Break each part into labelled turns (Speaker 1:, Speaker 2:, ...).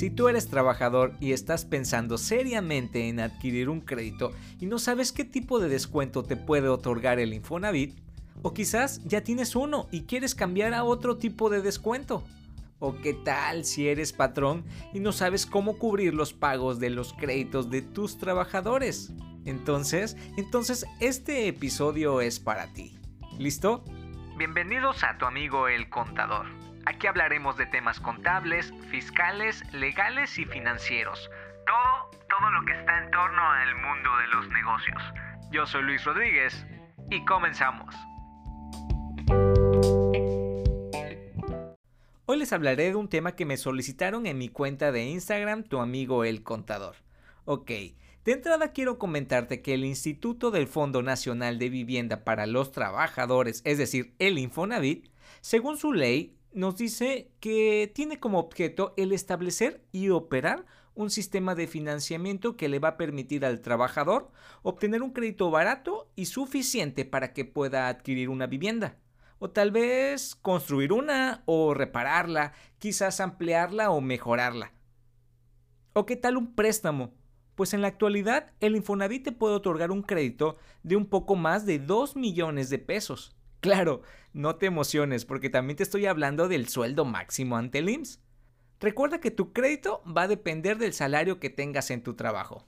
Speaker 1: Si tú eres trabajador y estás pensando seriamente en adquirir un crédito y no sabes qué tipo de descuento te puede otorgar el Infonavit, o quizás ya tienes uno y quieres cambiar a otro tipo de descuento. ¿O qué tal si eres patrón y no sabes cómo cubrir los pagos de los créditos de tus trabajadores? Entonces, entonces este episodio es para ti. ¿Listo? Bienvenidos a tu amigo el contador. Aquí hablaremos de temas contables, fiscales, legales y financieros. Todo, todo lo que está en torno al mundo de los negocios. Yo soy Luis Rodríguez y comenzamos. Hoy les hablaré de un tema que me solicitaron en mi cuenta de Instagram, tu amigo el contador. Ok, de entrada quiero comentarte que el Instituto del Fondo Nacional de Vivienda para los Trabajadores, es decir, el Infonavit, según su ley, nos dice que tiene como objeto el establecer y operar un sistema de financiamiento que le va a permitir al trabajador obtener un crédito barato y suficiente para que pueda adquirir una vivienda. O tal vez construir una o repararla, quizás ampliarla o mejorarla. ¿O qué tal un préstamo? Pues en la actualidad el Infonavit te puede otorgar un crédito de un poco más de 2 millones de pesos. Claro, no te emociones porque también te estoy hablando del sueldo máximo ante el IMSS. Recuerda que tu crédito va a depender del salario que tengas en tu trabajo.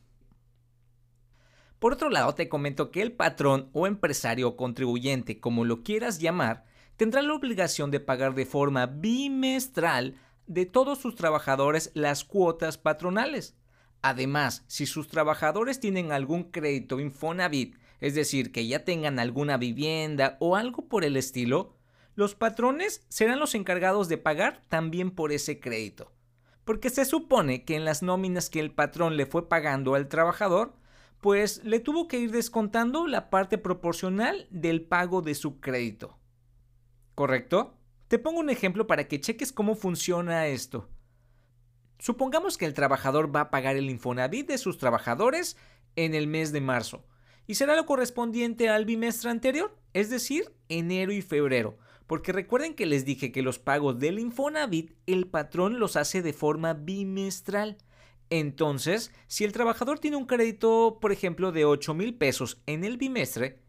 Speaker 1: Por otro lado, te comento que el patrón o empresario o contribuyente, como lo quieras llamar, tendrá la obligación de pagar de forma bimestral de todos sus trabajadores las cuotas patronales. Además, si sus trabajadores tienen algún crédito Infonavit es decir, que ya tengan alguna vivienda o algo por el estilo, los patrones serán los encargados de pagar también por ese crédito. Porque se supone que en las nóminas que el patrón le fue pagando al trabajador, pues le tuvo que ir descontando la parte proporcional del pago de su crédito. ¿Correcto? Te pongo un ejemplo para que cheques cómo funciona esto. Supongamos que el trabajador va a pagar el Infonavit de sus trabajadores en el mes de marzo y será lo correspondiente al bimestre anterior, es decir, enero y febrero. Porque recuerden que les dije que los pagos del Infonavit el patrón los hace de forma bimestral. Entonces, si el trabajador tiene un crédito, por ejemplo, de 8 mil pesos en el bimestre,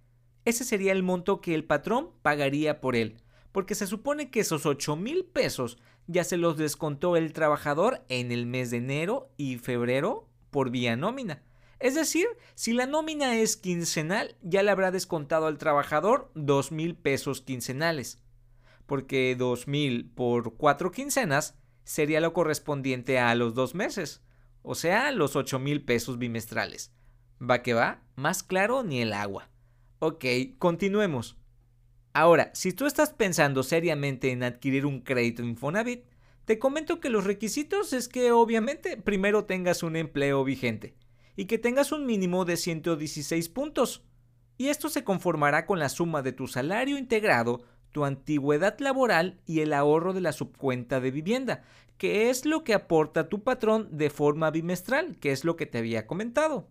Speaker 1: ese sería el monto que el patrón pagaría por él. Porque se supone que esos 8 mil pesos ya se los descontó el trabajador en el mes de enero y febrero por vía nómina. Es decir, si la nómina es quincenal, ya le habrá descontado al trabajador dos mil pesos quincenales. Porque dos mil por cuatro quincenas sería lo correspondiente a los dos meses, o sea, los ocho mil pesos bimestrales. ¿Va que va? Más claro ni el agua. Ok, continuemos. Ahora, si tú estás pensando seriamente en adquirir un crédito Infonavit, te comento que los requisitos es que obviamente primero tengas un empleo vigente y que tengas un mínimo de 116 puntos. Y esto se conformará con la suma de tu salario integrado, tu antigüedad laboral y el ahorro de la subcuenta de vivienda, que es lo que aporta tu patrón de forma bimestral, que es lo que te había comentado.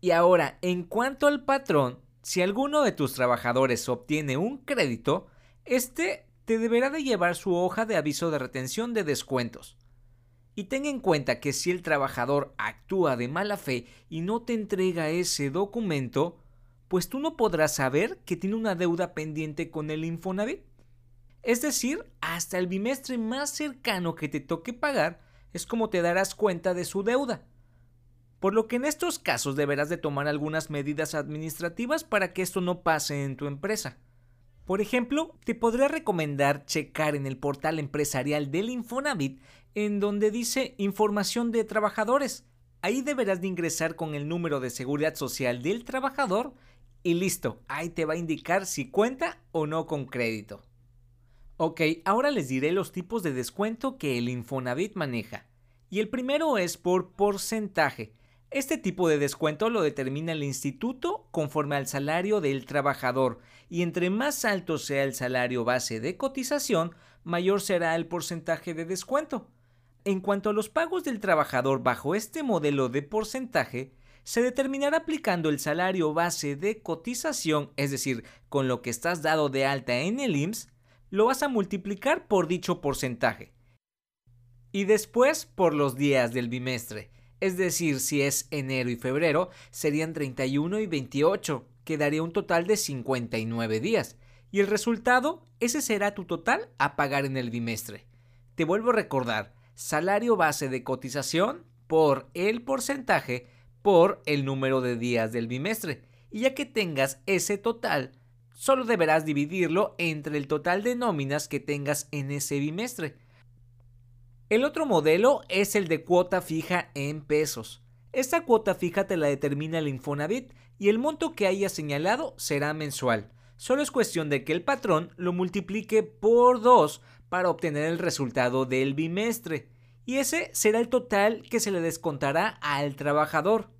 Speaker 1: Y ahora, en cuanto al patrón, si alguno de tus trabajadores obtiene un crédito, este te deberá de llevar su hoja de aviso de retención de descuentos. Y ten en cuenta que si el trabajador actúa de mala fe y no te entrega ese documento, pues tú no podrás saber que tiene una deuda pendiente con el Infonavit. Es decir, hasta el bimestre más cercano que te toque pagar es como te darás cuenta de su deuda. Por lo que en estos casos deberás de tomar algunas medidas administrativas para que esto no pase en tu empresa. Por ejemplo, te podría recomendar checar en el portal empresarial del Infonavit en donde dice información de trabajadores. Ahí deberás de ingresar con el número de seguridad social del trabajador y listo, ahí te va a indicar si cuenta o no con crédito. Ok, ahora les diré los tipos de descuento que el Infonavit maneja. Y el primero es por porcentaje. Este tipo de descuento lo determina el instituto conforme al salario del trabajador y entre más alto sea el salario base de cotización, mayor será el porcentaje de descuento. En cuanto a los pagos del trabajador bajo este modelo de porcentaje, se determinará aplicando el salario base de cotización, es decir, con lo que estás dado de alta en el IMSS, lo vas a multiplicar por dicho porcentaje. y después por los días del bimestre. Es decir, si es enero y febrero, serían 31 y 28, que daría un total de 59 días. Y el resultado, ese será tu total a pagar en el bimestre. Te vuelvo a recordar, salario base de cotización por el porcentaje por el número de días del bimestre. Y ya que tengas ese total, solo deberás dividirlo entre el total de nóminas que tengas en ese bimestre. El otro modelo es el de cuota fija en pesos. Esta cuota fija te la determina el Infonavit y el monto que haya señalado será mensual. Solo es cuestión de que el patrón lo multiplique por 2 para obtener el resultado del bimestre. Y ese será el total que se le descontará al trabajador.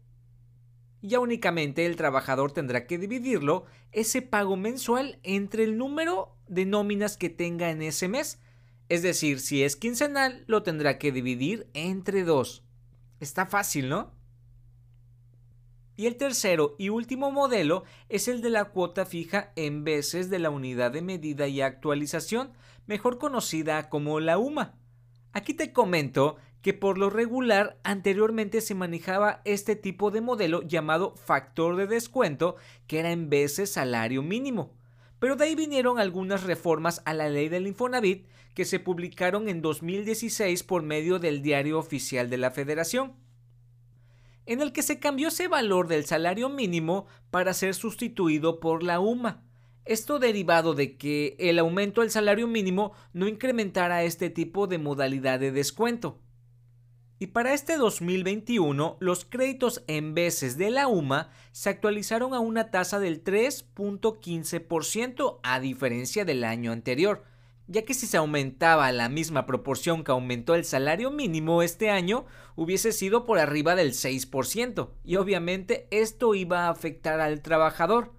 Speaker 1: Ya únicamente el trabajador tendrá que dividirlo, ese pago mensual, entre el número de nóminas que tenga en ese mes. Es decir, si es quincenal, lo tendrá que dividir entre dos. Está fácil, ¿no? Y el tercero y último modelo es el de la cuota fija en veces de la unidad de medida y actualización, mejor conocida como la UMA. Aquí te comento que por lo regular anteriormente se manejaba este tipo de modelo llamado factor de descuento, que era en veces salario mínimo. Pero de ahí vinieron algunas reformas a la ley del Infonavit que se publicaron en 2016 por medio del Diario Oficial de la Federación en el que se cambió ese valor del salario mínimo para ser sustituido por la UMA. Esto derivado de que el aumento del salario mínimo no incrementara este tipo de modalidad de descuento. Y para este 2021, los créditos en veces de la UMA se actualizaron a una tasa del 3.15% a diferencia del año anterior, ya que si se aumentaba la misma proporción que aumentó el salario mínimo este año, hubiese sido por arriba del 6%, y obviamente esto iba a afectar al trabajador.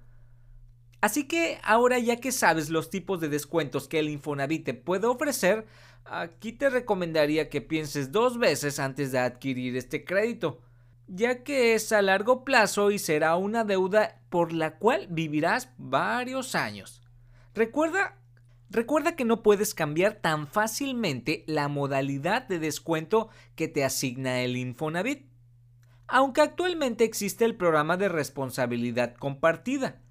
Speaker 1: Así que ahora ya que sabes los tipos de descuentos que el Infonavit te puede ofrecer, aquí te recomendaría que pienses dos veces antes de adquirir este crédito, ya que es a largo plazo y será una deuda por la cual vivirás varios años. Recuerda Recuerda que no puedes cambiar tan fácilmente la modalidad de descuento que te asigna el Infonavit, aunque actualmente existe el programa de responsabilidad compartida.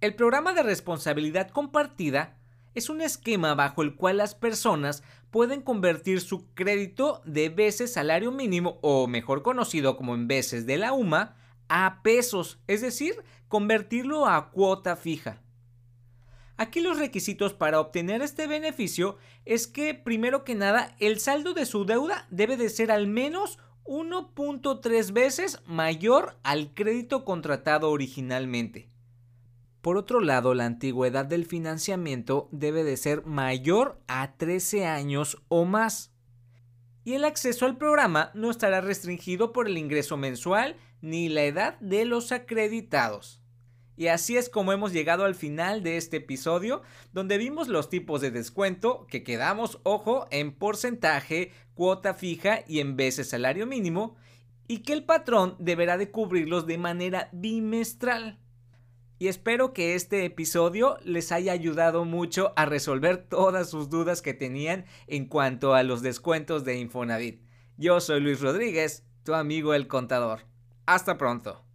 Speaker 1: El programa de responsabilidad compartida es un esquema bajo el cual las personas pueden convertir su crédito de veces salario mínimo o mejor conocido como en veces de la UMA a pesos, es decir, convertirlo a cuota fija. Aquí los requisitos para obtener este beneficio es que, primero que nada, el saldo de su deuda debe de ser al menos 1.3 veces mayor al crédito contratado originalmente. Por otro lado, la antigüedad del financiamiento debe de ser mayor a 13 años o más. Y el acceso al programa no estará restringido por el ingreso mensual ni la edad de los acreditados. Y así es como hemos llegado al final de este episodio, donde vimos los tipos de descuento que quedamos, ojo, en porcentaje, cuota fija y en veces salario mínimo, y que el patrón deberá de cubrirlos de manera bimestral. Y espero que este episodio les haya ayudado mucho a resolver todas sus dudas que tenían en cuanto a los descuentos de Infonavit. Yo soy Luis Rodríguez, tu amigo el contador. Hasta pronto.